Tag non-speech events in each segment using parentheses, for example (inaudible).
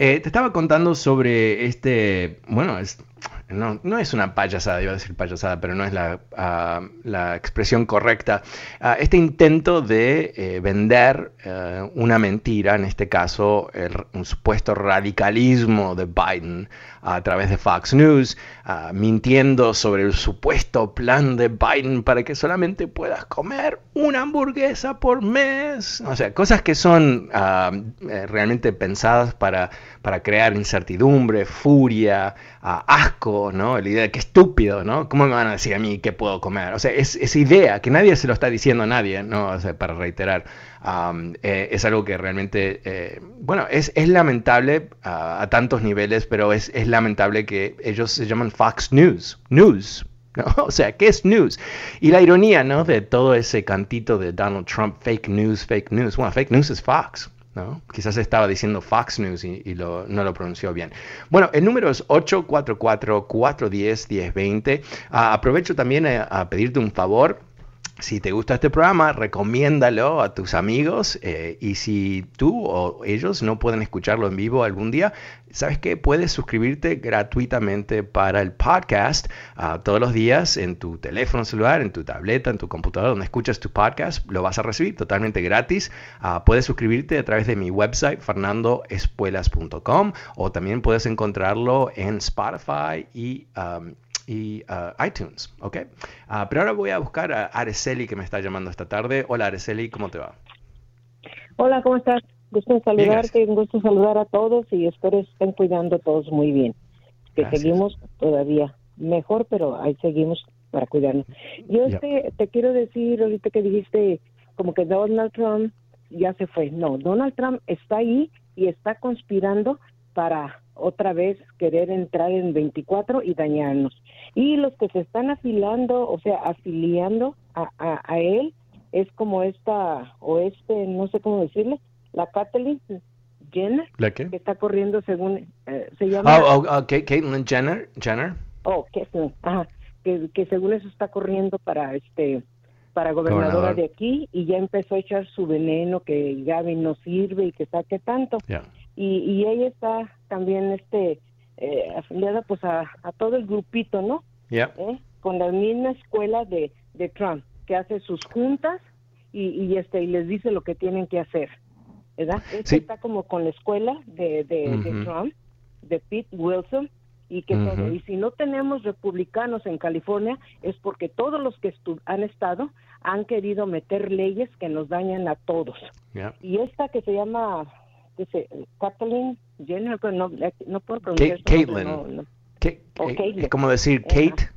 Eh, te estaba contando sobre este, bueno, es, no, no, es una payasada, iba a decir payasada, pero no es la, uh, la expresión correcta. Uh, este intento de eh, vender uh, una mentira, en este caso el, un supuesto radicalismo de Biden a través de Fox News, mintiendo sobre el supuesto plan de Biden para que solamente puedas comer una hamburguesa por mes. O sea, cosas que son eh, realmente pensadas para, para crear incertidumbre, furia, La idea de que estúpido, ¿no? ¿Cómo me van a decir a mí qué puedo comer? O sea, es, esa idea que nadie se lo está diciendo a nadie, ¿no? O sea, para reiterar, eh, es algo que realmente, eh, bueno, es, lamentable a tantos niveles, pero es, lamentable que ellos se llaman Fox News, News. (laughs) O sea, ¿qué es news? Y la ironía, ¿no? De todo ese cantito de Donald Trump, fake news, fake news. Bueno, fake news es Fox. Quizás estaba diciendo Fox News y, lo, no lo pronunció bien. Bueno, el número es 844-410-1020. Uh, aprovecho también a, a pedirte un favor. Si te gusta este programa, recomiéndalo a tus amigos eh, y si tú o ellos no pueden escucharlo en vivo algún día, ¿sabes qué? Puedes suscribirte gratuitamente para el podcast uh, todos los días en tu teléfono celular, en tu tableta, en tu computadora, donde escuchas tu podcast, lo vas a recibir totalmente gratis. Uh, puedes suscribirte a través de mi website, fernandoespuelas.com, o también puedes encontrarlo en Spotify y... Um, y uh, iTunes, ¿ok? Pero ahora voy a buscar a Araceli que me está llamando esta tarde. Hola Araceli, ¿cómo te va? Hola, ¿cómo estás? Gusto saludarte, un gusto saludar a todos y espero estén cuidando todos muy bien. Que Gracias. seguimos todavía mejor, pero ahí seguimos para cuidarnos. Yo este, te quiero decir ahorita que dijiste como que Donald Trump ya se fue. No, Donald Trump está ahí y está conspirando para otra vez querer entrar en 24 y dañarnos. Y los que se están afilando, o sea, afiliando a, a, a él, es como esta, o este, no sé cómo decirle, la Kathleen Jenner, ¿La qué? que está corriendo según, eh, se llama... Oh, oh, oh, Caitlyn Jenner, Jenner. Oh, Kathleen, ajá, que, que según eso está corriendo para este para gobernadora Gobernador. de aquí y ya empezó a echar su veneno que Gavin no sirve y que saque tanto Yeah. y, y ella está también este eh, afiliada pues a, a todo el grupito no Yeah. ¿Eh? con la misma escuela de, de Trump que hace sus juntas y, y este y les dice lo que tienen que hacer verdad Este Sí. está como con la escuela de, de. Trump de Pete Wilson y que todo. Y si no tenemos republicanos en California es porque todos los que estu- han estado han querido meter leyes que nos dañan a todos Yeah. y esta que se llama se, Kathleen Jenner no, no puedo pronunciar no, no. O eh, es como decir. Kate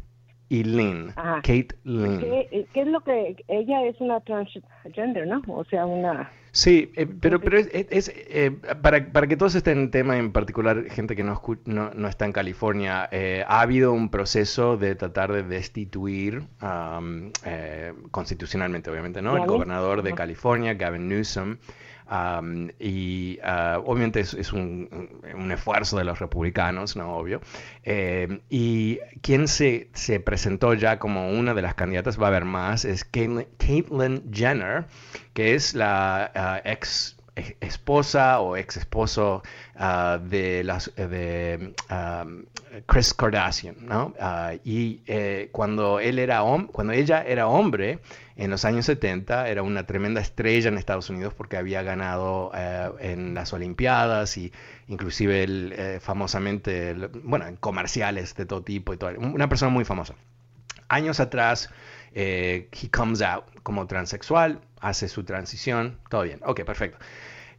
y Lynn. Ajá. Kate Lynn. ¿Qué, qué es lo que ella es una transgender no o sea una Sí, eh, pero, pero es, eh, para, para que todos estén en tema, en particular gente que no, no, no está en California, eh, ha habido un proceso de tratar de destituir eh, constitucionalmente, obviamente, ¿no? El gobernador de. California, Gavin Newsom. am, y ah, obviamente es, es un, un esfuerzo de los republicanos, ¿no? Obvio. Eh, y quien se, se presentó ya como una de las candidatas, va a haber más, es Caitlyn Caitlyn Jenner, que es la ah, ex e- esposa o ex esposo ah, de las de ah, Chris Kardashian, ¿no? Ah, y eh, cuando él era cuando ella era hombre en los años 70 era una tremenda estrella en Estados Unidos porque había ganado eh, en las Olimpiadas y inclusive él, eh, famosamente, el- bueno, en comerciales de todo tipo y todo, una persona muy famosa años atrás, eh, he comes out como transexual, hace su transición, todo bien. Ok, perfecto.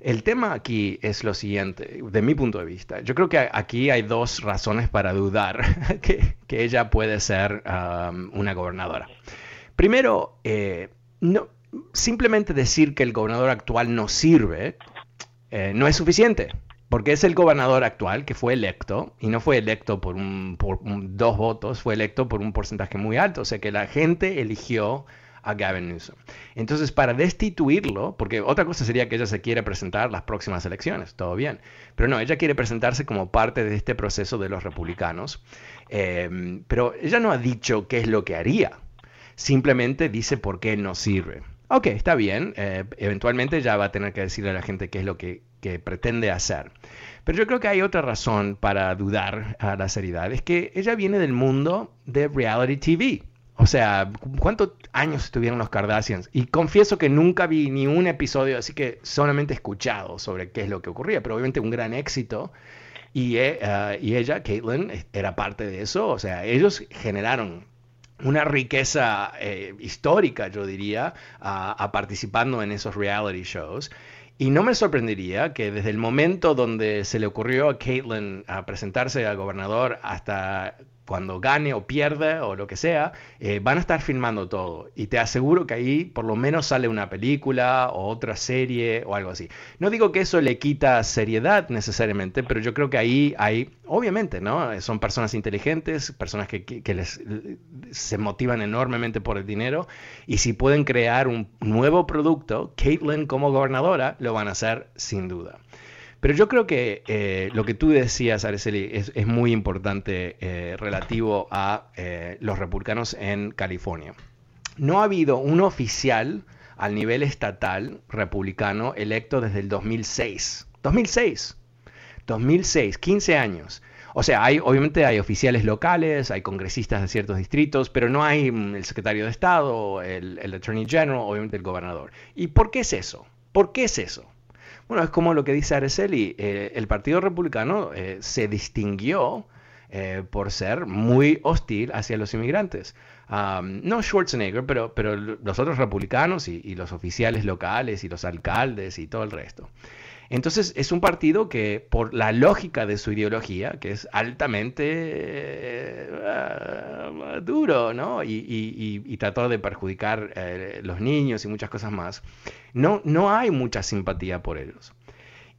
El tema aquí es lo siguiente, de mi punto de vista. Yo creo que aquí hay dos razones para dudar (laughs) que, que ella puede ser um, una gobernadora. Primero, eh, no, simplemente decir que el gobernador actual no sirve eh, no es suficiente. Porque es el gobernador actual que fue electo, y no fue electo por, un, por dos votos, fue electo por un porcentaje muy alto, o sea que la gente eligió a Gavin Newsom. Entonces, para destituirlo, porque otra cosa sería que ella se quiere presentar las próximas elecciones, todo bien, pero no, ella quiere presentarse como parte de este proceso de los republicanos, em, pero ella no ha dicho qué es lo que haría, simplemente dice por qué no sirve. Ok, está bien, eh, eventualmente ya va a tener que decirle a la gente qué es lo que que pretende hacer. Pero yo creo que hay otra razón para dudar a la seriedad. Es que ella viene del mundo de reality TV. O sea, ¿cuántos años estuvieron los Kardashians? Y confieso que nunca vi ni un episodio, así que solamente he escuchado sobre qué es lo que ocurría, pero obviamente un gran éxito. Y, ah, y ella, Caitlyn, era parte de eso. O sea, ellos generaron una riqueza eh, histórica, yo diría, a participando en esos reality shows. Y no me sorprendería que desde el momento donde se le ocurrió a Caitlin a presentarse al gobernador hasta cuando gane o pierde o lo que sea, eh, van a estar filmando todo. Y te aseguro que ahí por lo menos sale una película o otra serie o algo así. No digo que eso le quita seriedad necesariamente, pero yo creo que ahí hay, obviamente, ¿no? Son personas inteligentes, personas que, que les, se motivan enormemente por el dinero. Y si pueden crear un nuevo producto, Caitlin como gobernadora lo van a hacer sin duda. Pero yo creo que eh, lo que tú decías, Araceli, es, muy importante eh, relativo a eh, los republicanos en California. No ha habido un oficial al nivel estatal republicano electo desde el 2006. 2006. 2006, 15 años. O sea, hay, obviamente hay oficiales locales, hay congresistas de ciertos distritos, pero no hay mm, el secretario de Estado, el, el Attorney General, obviamente el gobernador. ¿Y por qué es eso? ¿Por qué es eso? Bueno, es como lo que dice Araceli, eh, el Partido Republicano eh, se distinguió eh, por ser muy hostil hacia los inmigrantes. no Schwarzenegger, pero, pero los otros republicanos y, los oficiales locales y los alcaldes y todo el resto. Entonces es un partido que por la lógica de su ideología, que es altamente duro, ¿no? Y, trató de perjudicar a los niños y muchas cosas más, no, no hay mucha simpatía por ellos.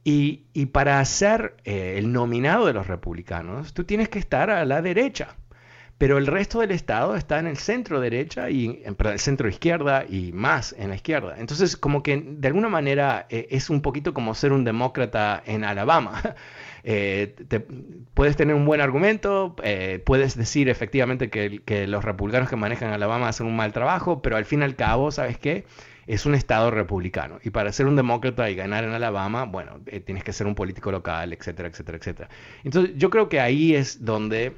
Y, para ser eh, el nominado de los republicanos, tú tienes que estar a la derecha. Pero el resto del Estado está en el centro derecha y en el centro izquierda y más en la izquierda. Entonces, como que de alguna manera eh, es un poquito como ser un demócrata en Alabama. (laughs) Eh, puedes tener un buen argumento, puedes decir efectivamente que, los republicanos que manejan Alabama hacen un mal trabajo, pero al fin y al cabo, ¿sabes qué? es un estado republicano. Y para ser un demócrata y ganar en Alabama, bueno, eh, tienes que ser un político local, etcétera, etcétera, etcétera. Entonces, yo creo que ahí es donde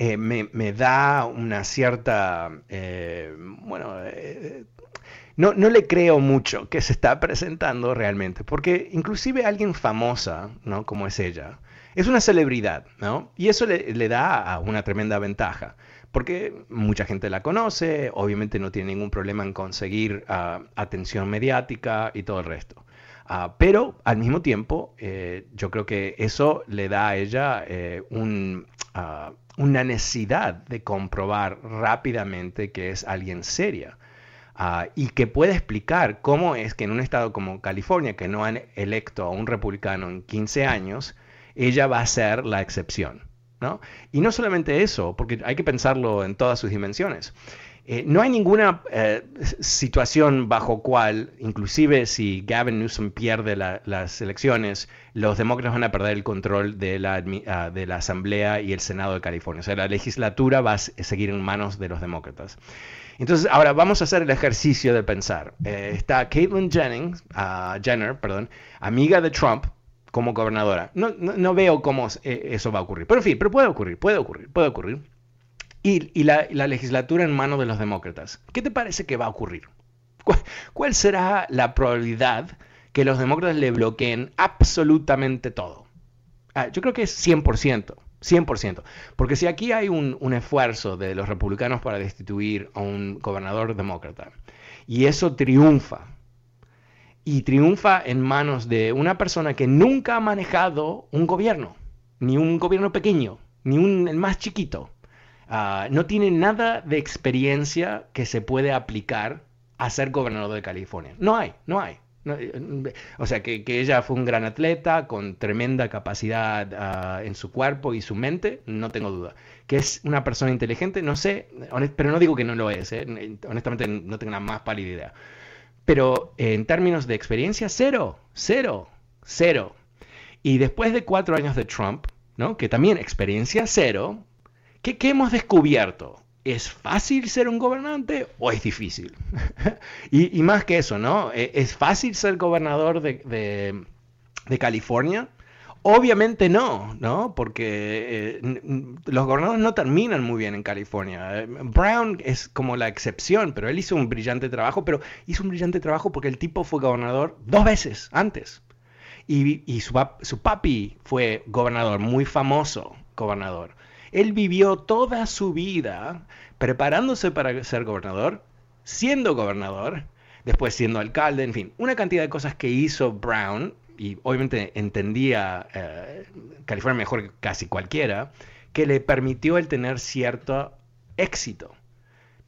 eh, me, da una cierta, eh, bueno, no, no, le creo mucho que se está presentando realmente, porque inclusive alguien famosa, ¿no? Como es ella, es una celebridad, ¿no? Y eso le, le da una tremenda ventaja porque mucha gente la conoce, obviamente no tiene ningún problema en conseguir ah, atención mediática y todo el resto. Ah, pero al mismo tiempo, eh, yo creo que eso le da a ella eh, ah, una necesidad de comprobar rápidamente que es alguien seria. y que puede explicar cómo es que en un estado como California, que no han electo a un republicano en 15 años, ella va a ser la excepción. Y no solamente eso, porque hay que pensarlo en todas sus dimensiones. Eh, no hay ninguna eh, situación bajo cual, inclusive si Gavin Newsom pierde las elecciones, los demócratas van a perder el control de la, ah, de la Asamblea y el Senado de California. O sea, la legislatura va a seguir en manos de los demócratas. Entonces, ahora vamos a hacer el ejercicio de pensar. Eh, está Caitlyn Jennings, uh, Jenner, perdón, amiga de Trump, como gobernadora. No, veo cómo eh, eso va a ocurrir. Pero en fin, pero puede ocurrir, puede ocurrir, puede ocurrir. Y, la, la, legislatura en manos de los demócratas. ¿Qué te parece que va a ocurrir? ¿Cuál, será la probabilidad que los demócratas le bloqueen absolutamente todo? Ah, yo creo que es 100%. 100%. Porque si aquí hay un, un, esfuerzo de los republicanos para destituir a un gobernador demócrata y eso triunfa, y triunfa en manos de una persona que nunca ha manejado un gobierno, ni un gobierno pequeño, ni un el más chiquito. Ah, no tiene nada de experiencia que se puede aplicar a ser gobernador de California. No hay, no hay. o sea, que, ella fue un gran atleta con tremenda capacidad ah, en su cuerpo y su mente, no tengo duda. Que es una persona inteligente, no sé, pero no digo que no lo es, ¿eh? honestamente no tengo la más pálida idea. Pero en términos de experiencia, cero, cero, cero. Y después de cuatro años de Trump, ¿no? que también experiencia cero, ¿qué, hemos descubierto? ¿Es fácil ser un gobernante o es difícil? (laughs) y, más que eso, ¿no? ¿E, ¿Es fácil ser gobernador de, California? Obviamente no, ¿no? Porque eh, los gobernadores no terminan muy bien en California. Brown es como la excepción, pero él hizo un brillante trabajo, pero hizo un brillante trabajo porque el tipo fue gobernador dos veces antes. Y, su papi fue gobernador, muy famoso gobernador. Él vivió toda su vida preparándose para ser gobernador, siendo gobernador, después siendo alcalde, en fin, una cantidad de cosas que hizo Brown, y obviamente entendía eh, California mejor que casi cualquiera, que le permitió el tener cierto éxito.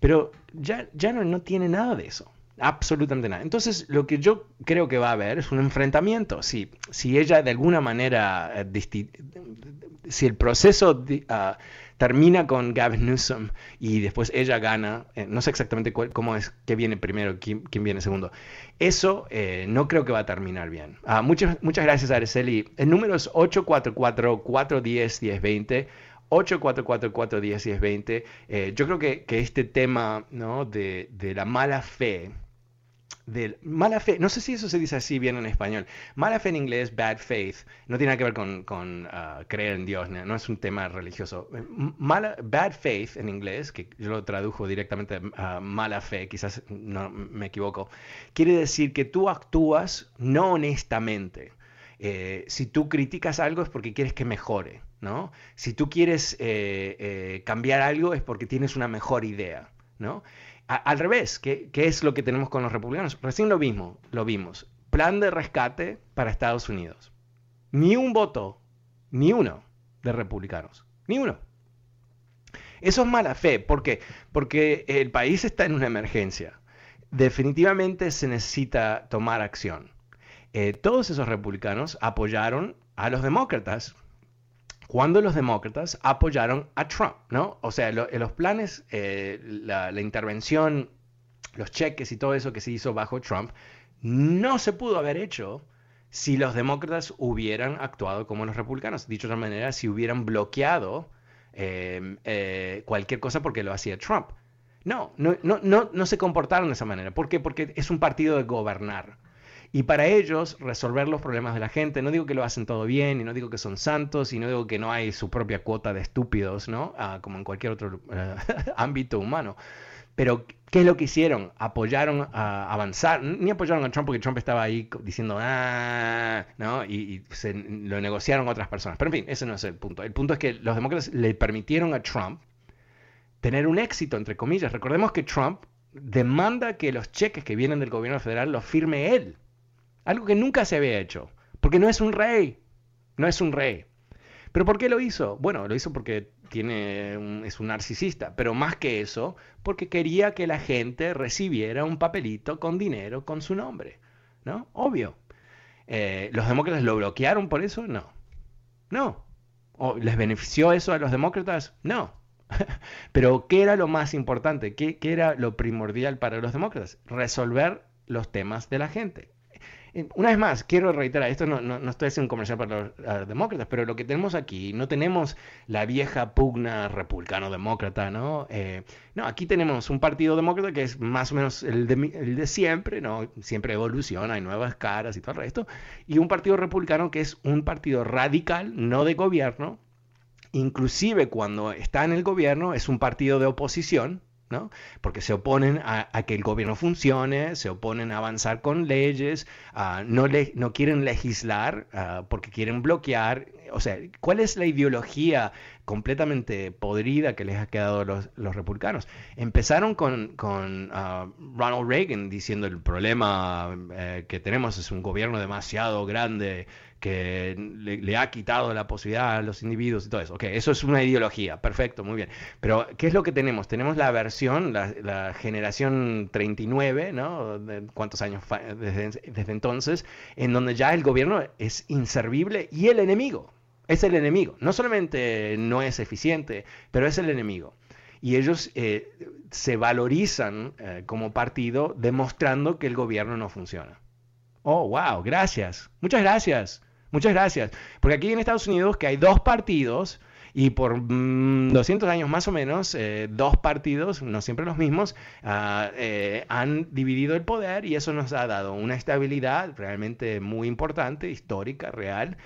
Pero ya, no tiene nada de eso. Absolutamente nada. Entonces, lo que yo creo que va a haber es un enfrentamiento. Si, si ella de alguna manera, eh, si el proceso ah, termina con Gavin Newsom y después ella gana, eh, no sé exactamente cómo es, qué viene primero, quién, viene segundo. Eso eh, no creo que va a terminar bien. Ah, muchas, muchas gracias, Araceli. El número es 844-410-1020. 844-410-1020. yo creo que, que, este tema ¿no? de, de la mala fe de mala fe, no sé si eso se dice así bien en español, mala fe en inglés, bad faith, no tiene nada que ver con, ah, creer en Dios, no, es un tema religioso. Mala, bad faith en inglés, que yo lo tradujo directamente a mala fe, quizás no me equivoco, quiere decir que tú actúas no honestamente. Eh, si tú criticas algo es porque quieres que mejore, ¿no? Si tú quieres eh, eh, cambiar algo es porque tienes una mejor idea, ¿no? Al revés, ¿qué, es lo que tenemos con los republicanos? Recién lo mismo, lo vimos. Plan de rescate para Estados Unidos. Ni un voto, ni uno de republicanos. Ni uno. Eso es mala fe. ¿Por qué? Porque el país está en una emergencia. Definitivamente se necesita tomar acción. Eh, todos esos republicanos apoyaron a los demócratas cuando los demócratas apoyaron a Trump, ¿no? O sea, los planes, eh, la, intervención, los cheques y todo eso que se hizo bajo Trump, no se pudo haber hecho si los demócratas hubieran actuado como los republicanos. Dicho de otra manera, si hubieran bloqueado em, eh, cualquier cosa porque lo hacía Trump. No, no, no, no, no se comportaron de esa manera. ¿Por qué? Porque es un partido de gobernar. Y para ellos, resolver los problemas de la gente, no digo que lo hacen todo bien, y no digo que son santos, y no digo que no hay su propia cuota de estúpidos, ¿no? Ah, como en cualquier otro eh, (laughs) ámbito humano. Pero, ¿qué es lo que hicieron? Apoyaron a avanzar, ni apoyaron a Trump porque Trump estaba ahí diciendo, ah, ¿no? Y, lo negociaron otras personas. Pero en fin, ese no es el punto. El punto es que los demócratas le permitieron a Trump tener un éxito, entre comillas. Recordemos que Trump demanda que los cheques que vienen del gobierno federal los firme él. Algo que nunca se había hecho. Porque no es un rey. No es un rey. ¿Pero por qué lo hizo? Bueno, lo hizo porque tiene es un narcisista. Pero más que eso, porque quería que la gente recibiera un papelito con dinero con su nombre. ¿No? Obvio. Eh, ¿Los demócratas lo bloquearon por eso? No. No. ¿O ¿Les benefició eso a los demócratas? No. (laughs) Pero ¿qué era lo más importante? ¿Qué, ¿Qué, era lo primordial para los demócratas? Resolver los temas de la gente. Una vez más, quiero reiterar, esto no, no, estoy haciendo un comercial para los demócratas, pero lo que tenemos aquí, no tenemos la vieja pugna republicano-demócrata, ¿no? Eh, no, aquí tenemos un partido demócrata que es más o menos el de, el de siempre, ¿no? Siempre evoluciona, hay nuevas caras y todo el resto, y un partido republicano que es un partido radical, no de gobierno, inclusive cuando está en el gobierno es un partido de oposición, porque se oponen a, que el gobierno funcione, se oponen a avanzar con leyes, no, quieren legislar porque quieren bloquear. O sea, ¿cuál es la ideología completamente podrida que les ha quedado los, los republicanos? Empezaron con, Ronald Reagan diciendo el problema eh, que tenemos es un gobierno demasiado grande que le, ha quitado la posibilidad a los individuos y todo eso. Ok, eso es una ideología, perfecto, muy bien. Pero, ¿qué es lo que tenemos? Tenemos la versión, la, generación 39, ¿no? ¿Cuántos años desde, desde entonces? En donde ya el gobierno es inservible y el enemigo. Es el enemigo. No solamente no es eficiente, pero es el enemigo y ellos eh, se valorizan eh, como partido demostrando que el gobierno no funciona. Oh, wow, gracias. Muchas gracias. Muchas gracias. Porque aquí en Estados Unidos que hay dos partidos y por 200 mm, años más o menos, eh, dos partidos, no siempre los mismos, eh, han dividido el poder y eso nos ha dado una estabilidad realmente muy importante, histórica, real.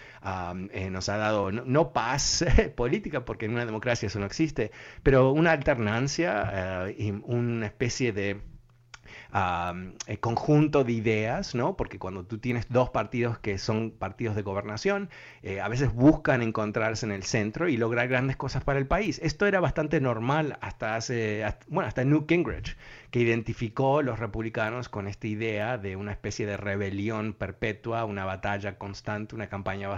Eh, nos ha dado no, paz (laughs) política, porque en una democracia eso no existe, pero una alternancia y una especie de eh, conjunto de ideas, ¿no? Porque cuando tú tienes dos partidos que son partidos de gobernación, eh, a veces buscan encontrarse en el centro y lograr grandes cosas para el país. Esto era bastante normal hasta hace, bueno, hasta Newt Gingrich, que identificó los republicanos con esta idea de una especie de rebelión perpetua, una batalla constante, una campaña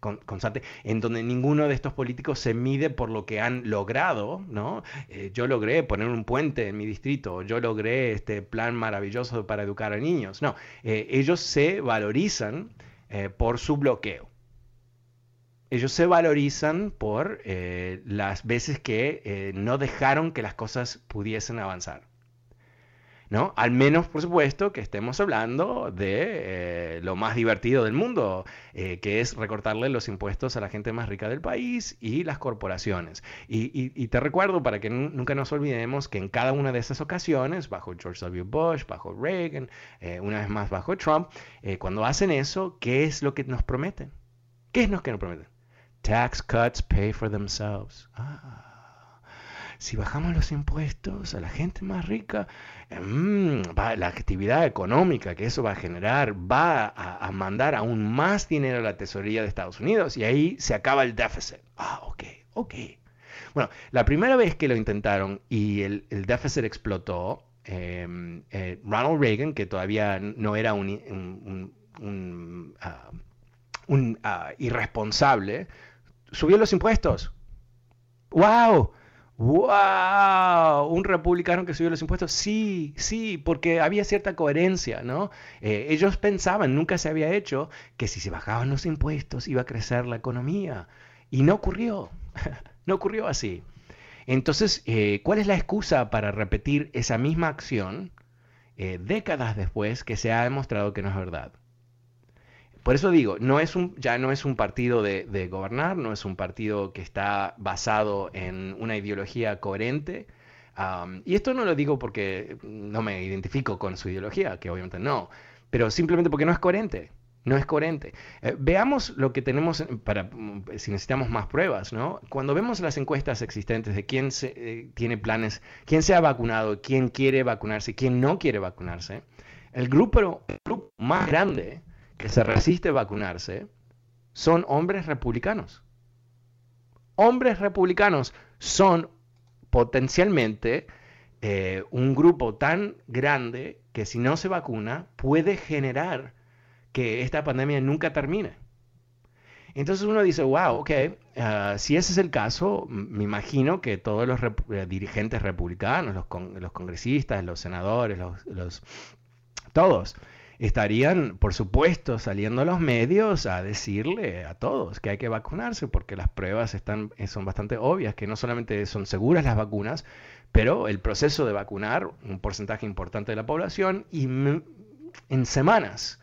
constante, en donde ninguno de estos políticos se mide por lo que han logrado, ¿no? Eh, yo logré poner un puente en mi distrito, yo logré este plan maravilloso para educar a niños. No, eh, ellos se valorizan eh, por su bloqueo. Ellos se valorizan por las veces que no dejaron que las cosas pudiesen avanzar. ¿No? Al menos, por supuesto, que estemos hablando de eh, lo más divertido del mundo, eh, que es recortarle los impuestos a la gente más rica del país y las corporaciones. Y, te recuerdo, para que nunca nos olvidemos, que en cada una de esas ocasiones, bajo George W. Bush, bajo Reagan, eh, una vez más bajo Trump, cuando hacen eso, ¿qué es lo que nos prometen? ¿Qué es lo que nos prometen? Tax cuts pay for themselves. Ah si bajamos los impuestos a la gente más rica, mm, la actividad económica que eso va a generar va a, mandar aún más dinero a la tesorería de Estados Unidos y ahí se acaba el déficit. Ah, ok, ok. Bueno, la primera vez que lo intentaron y el, déficit explotó, em, eh, Ronald Reagan, que todavía no era un, un, ah, ah, irresponsable, subió los impuestos. ¡Wow! ¡Wow! ¿Un republicano que subió los impuestos? Sí, sí, porque había cierta coherencia, ¿no? Eh, ellos pensaban, nunca se había hecho, que si se bajaban los impuestos iba a crecer la economía. Y no ocurrió, (laughs) no ocurrió así. Entonces, eh, ¿cuál es la excusa para repetir esa misma acción eh, décadas después que se ha demostrado que no es verdad? Por eso digo, ya no es un partido de, gobernar, no es un partido que está basado en una ideología coherente. y esto no lo digo porque no me identifico con su ideología, que obviamente no, pero simplemente porque no es coherente. No es coherente. Eh, veamos lo que tenemos para si necesitamos más pruebas, ¿no? Cuando vemos las encuestas existentes de quién se, eh, tiene planes, quién se ha vacunado, quién quiere vacunarse, quién no quiere vacunarse, el grupo más grande que se resiste a vacunarse son hombres republicanos. Hombres republicanos son potencialmente eh, un grupo tan grande que si no se vacuna puede generar que esta pandemia nunca termine. Entonces uno dice, wow, ok, ah, si ese es el caso, me imagino que todos los eh, dirigentes republicanos, los, los, congresistas, los senadores, los todos, estarían, por supuesto, saliendo a los medios a decirle a todos que hay que vacunarse porque las pruebas están, eh, son bastante obvias, que no solamente son seguras las vacunas, pero el proceso de vacunar un porcentaje importante de la población y en semanas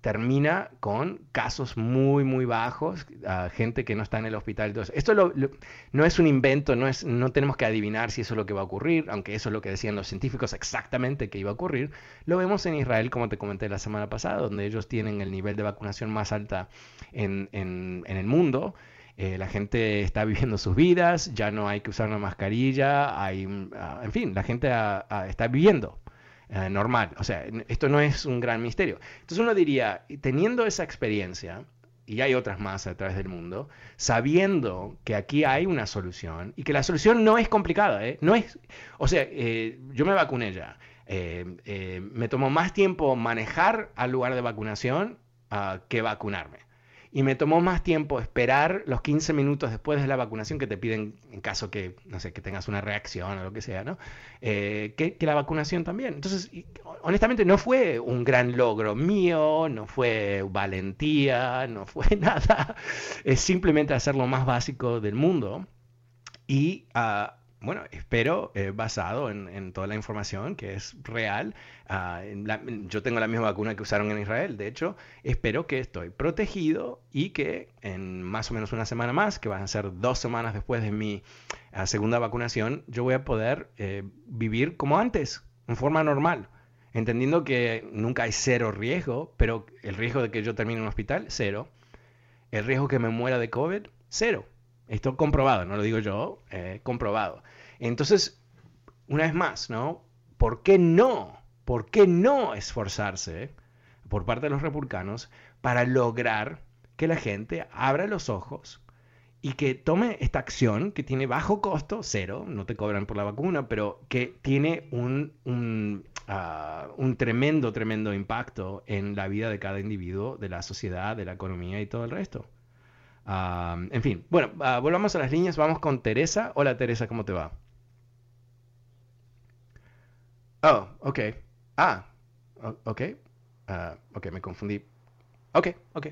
termina con casos muy, muy bajos, gente que no está en el hospital. Esto no es un invento, no, es, no tenemos que adivinar si eso es lo que va a ocurrir, aunque eso es lo que decían los científicos exactamente que iba a ocurrir. Lo vemos en Israel, como te comenté la semana pasada, donde ellos tienen el nivel de vacunación más alta en, en, el mundo. Eh, la gente está viviendo sus vidas, ya no hay que usar una mascarilla, hay, ah, en fin, la gente está viviendo eh, normal. O sea, esto no es un gran misterio. Entonces uno diría, teniendo esa experiencia, y hay otras más a través del mundo, sabiendo que aquí hay una solución y que la solución no es complicada, ¿eh? No es, o sea, eh, yo me vacuné ya. me tomó más tiempo manejar al lugar de vacunación ah, que vacunarme. Y me tomó más tiempo esperar los 15 minutos después de la vacunación que te piden en caso que, no sé, que tengas una reacción o lo que sea, ¿no? Eh, que, la vacunación también. Entonces, honestamente, no fue un gran logro mío, no fue valentía, no (laughs) fue nada. Es simplemente hacer lo más básico del mundo. Y uh, bueno, espero, eh, basado en, toda la información que es real, ah, yo tengo la misma vacuna que usaron en Israel, de hecho, espero que estoy protegido y que en más o menos una semana más, que van a ser dos semanas después de mi ah, segunda vacunación, yo voy a poder eh, vivir como antes, en forma normal, entendiendo que nunca hay cero riesgo, pero el riesgo de que yo termine en un hospital, cero. El riesgo que me muera de COVID, cero. Esto comprobado, no lo digo yo, eh, comprobado. Entonces, una vez más, ¿no? ¿Por qué no? ¿Por qué no esforzarse por parte de los republicanos para lograr que la gente abra los ojos y que tome esta acción que tiene bajo costo, cero, no te cobran por la vacuna, pero que tiene un, un, ah, tremendo, tremendo impacto en la vida de cada individuo, de la sociedad, de la economía y todo el resto. En fin, bueno, ah, volvamos a las líneas, vamos con Teresa. Hola Teresa, ¿cómo te va? Oh, ok. Ah, ok. Uh, ok, me confundí. Ok, ok.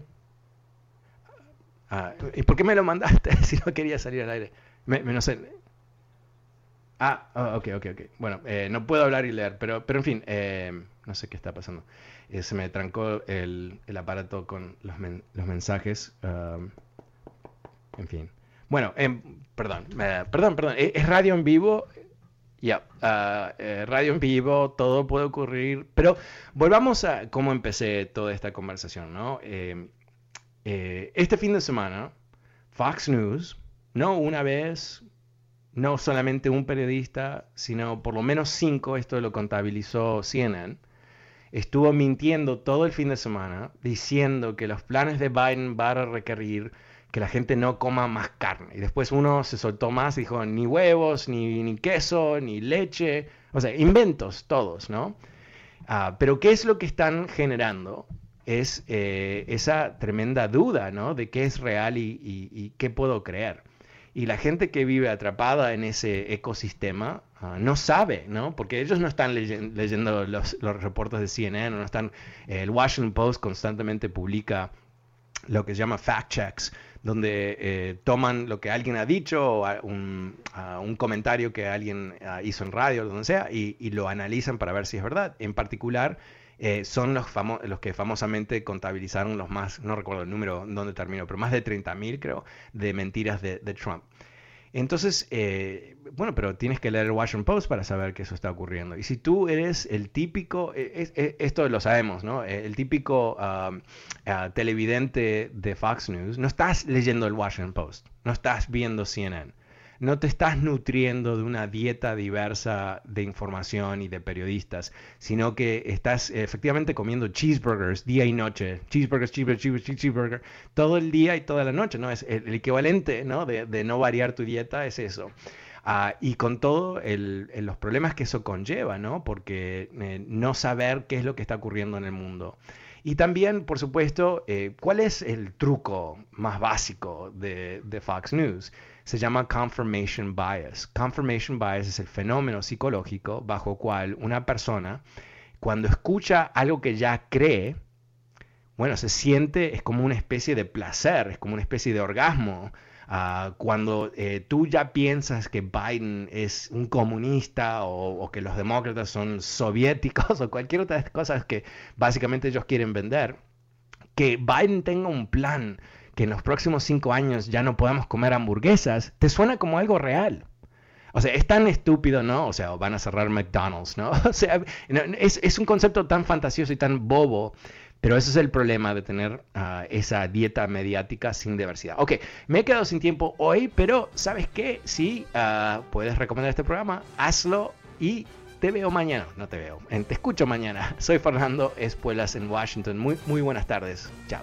Uh, ¿Y por qué me lo mandaste (laughs) si no quería salir al aire? Me, no sé. Ah, oh, ok, ok, ok. Bueno, eh, no puedo hablar y leer, pero, pero en fin, eh, no sé qué está pasando. Eh, se me trancó el, el aparato con los, men los mensajes. En fin. Bueno, em, perdón, perdón, perdón. ¿Es radio en vivo? Ya, ah, eh, radio en vivo, todo puede ocurrir, pero volvamos a cómo empecé toda esta conversación, ¿no? Eh, eh, este fin de semana, Fox News, no una vez, no solamente un periodista, sino por lo menos cinco, esto lo contabilizó CNN, estuvo mintiendo todo el fin de semana diciendo que los planes de Biden van a requerir que la gente no coma más carne. Y después uno se soltó más y dijo, ni huevos, ni, ni queso, ni leche, o sea, inventos todos, ¿no? Ah, pero ¿qué es lo que están generando? Es eh, esa tremenda duda, ¿no? De qué es real y, qué puedo creer. Y la gente que vive atrapada en ese ecosistema ah, no sabe, ¿no? Porque ellos no están leyendo los, los, reportes de CNN, no están... el Washington Post constantemente publica lo que se llama fact checks, donde eh, toman lo que alguien ha dicho o un, comentario que alguien ah, hizo en radio o donde sea y, lo analizan para ver si es verdad. En particular, eh, son los, los que famosamente contabilizaron los más, no recuerdo el número donde terminó, pero más de 30.000 creo, de mentiras de, de Trump. Entonces, eh, bueno, pero tienes que leer el Washington Post para saber que eso está ocurriendo. Y si tú eres el típico, eh, esto lo sabemos, ¿no? Eh, el típico um, televidente de Fox News, no estás leyendo el Washington Post, no estás viendo CNN no te estás nutriendo de una dieta diversa de información y de periodistas, sino que estás efectivamente comiendo cheeseburgers día y noche, cheeseburgers, cheeseburgers, cheeseburgers, cheeseburger, todo el día y toda la noche, ¿no? Es el, equivalente, ¿no? De, no variar tu dieta es eso. Ah, y con todo los problemas que eso conlleva, ¿no? Porque eh, no saber qué es lo que está ocurriendo en el mundo. Y también, por supuesto, eh, ¿cuál es el truco más básico de Fox News? Se llama confirmation bias. Confirmation bias es el fenómeno psicológico bajo cual una persona, cuando escucha algo que ya cree, bueno, se siente, es como una especie de placer, es como una especie de orgasmo. Ah, cuando eh, tú ya piensas que Biden es un comunista o, que los demócratas son soviéticos (laughs) o cualquier otra de cosas que básicamente ellos quieren vender, que Biden tenga un plan que en los próximos cinco años ya no podamos comer hamburguesas, te suena como algo real. O sea, es tan estúpido, ¿no? O sea, van a cerrar McDonald's, ¿no? (laughs) O sea, es, un concepto tan fantasioso y tan bobo, pero ese es el problema de tener ah, esa dieta mediática sin diversidad. Ok, me he quedado sin tiempo hoy, pero ¿sabes qué? Si ah, puedes recomendar este programa, hazlo y te veo mañana. No te veo, te escucho mañana. (laughs) Soy Fernando Espuelas en Washington. Muy, muy buenas tardes. Chao.